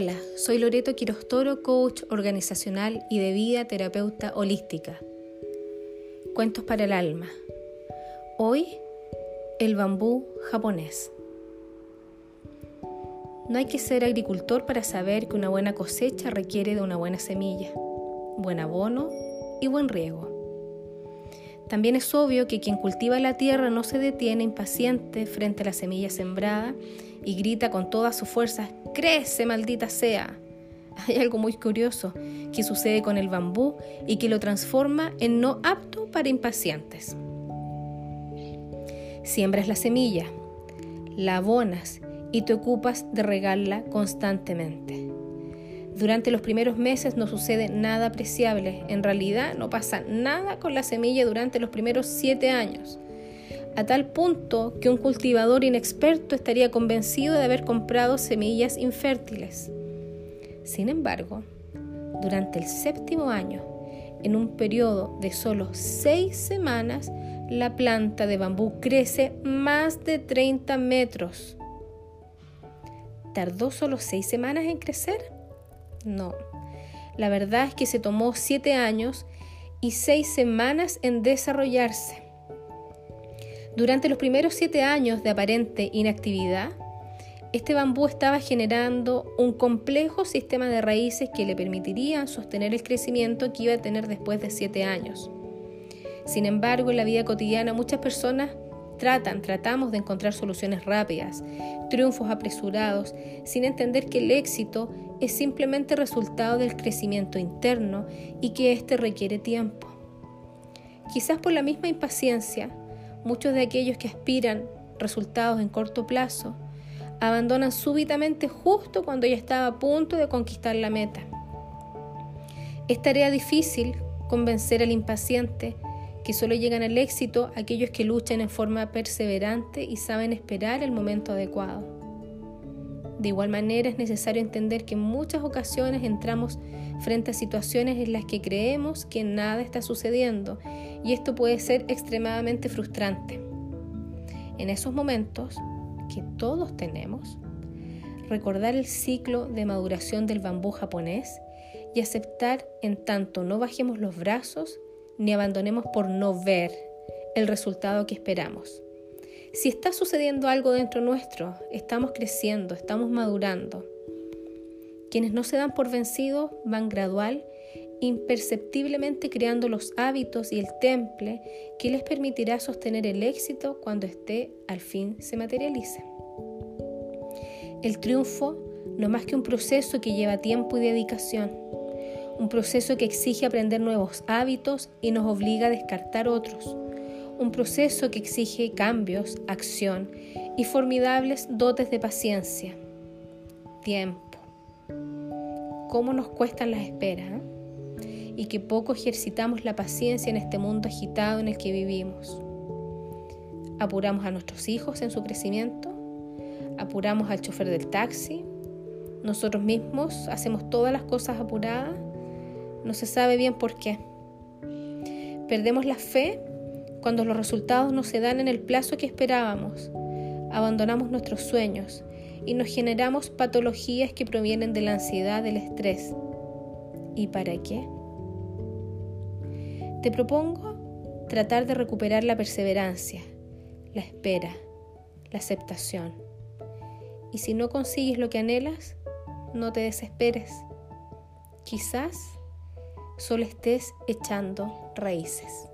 Hola, soy Loreto Quirostoro, coach organizacional y de vida terapeuta holística. Cuentos para el alma. Hoy, el bambú japonés. No hay que ser agricultor para saber que una buena cosecha requiere de una buena semilla, buen abono y buen riego. También es obvio que quien cultiva la tierra no se detiene impaciente frente a la semilla sembrada y grita con todas sus fuerzas, crece maldita sea. Hay algo muy curioso que sucede con el bambú y que lo transforma en no apto para impacientes. Siembras la semilla, la abonas y te ocupas de regarla constantemente. Durante los primeros meses no sucede nada apreciable. En realidad no pasa nada con la semilla durante los primeros siete años. A tal punto que un cultivador inexperto estaría convencido de haber comprado semillas infértiles. Sin embargo, durante el séptimo año, en un periodo de solo seis semanas, la planta de bambú crece más de 30 metros. ¿Tardó solo seis semanas en crecer? No. La verdad es que se tomó siete años y seis semanas en desarrollarse. Durante los primeros siete años de aparente inactividad, este bambú estaba generando un complejo sistema de raíces que le permitirían sostener el crecimiento que iba a tener después de siete años. Sin embargo, en la vida cotidiana muchas personas tratan, tratamos de encontrar soluciones rápidas, triunfos apresurados, sin entender que el éxito es simplemente resultado del crecimiento interno y que éste requiere tiempo. Quizás por la misma impaciencia, muchos de aquellos que aspiran resultados en corto plazo abandonan súbitamente justo cuando ya estaba a punto de conquistar la meta. Es tarea difícil convencer al impaciente que solo llegan al éxito aquellos que luchan en forma perseverante y saben esperar el momento adecuado. De igual manera es necesario entender que en muchas ocasiones entramos frente a situaciones en las que creemos que nada está sucediendo y esto puede ser extremadamente frustrante. En esos momentos, que todos tenemos, recordar el ciclo de maduración del bambú japonés y aceptar en tanto no bajemos los brazos ni abandonemos por no ver el resultado que esperamos. Si está sucediendo algo dentro nuestro, estamos creciendo, estamos madurando. Quienes no se dan por vencidos van gradual, imperceptiblemente creando los hábitos y el temple que les permitirá sostener el éxito cuando esté al fin se materialice. El triunfo no es más que un proceso que lleva tiempo y dedicación un proceso que exige aprender nuevos hábitos y nos obliga a descartar otros, un proceso que exige cambios, acción y formidables dotes de paciencia, tiempo. ¿Cómo nos cuestan las esperas? Eh? Y que poco ejercitamos la paciencia en este mundo agitado en el que vivimos. Apuramos a nuestros hijos en su crecimiento, apuramos al chofer del taxi, nosotros mismos hacemos todas las cosas apuradas no se sabe bien por qué. Perdemos la fe cuando los resultados no se dan en el plazo que esperábamos. Abandonamos nuestros sueños y nos generamos patologías que provienen de la ansiedad, del estrés. ¿Y para qué? Te propongo tratar de recuperar la perseverancia, la espera, la aceptación. Y si no consigues lo que anhelas, no te desesperes. Quizás solo estés echando raíces.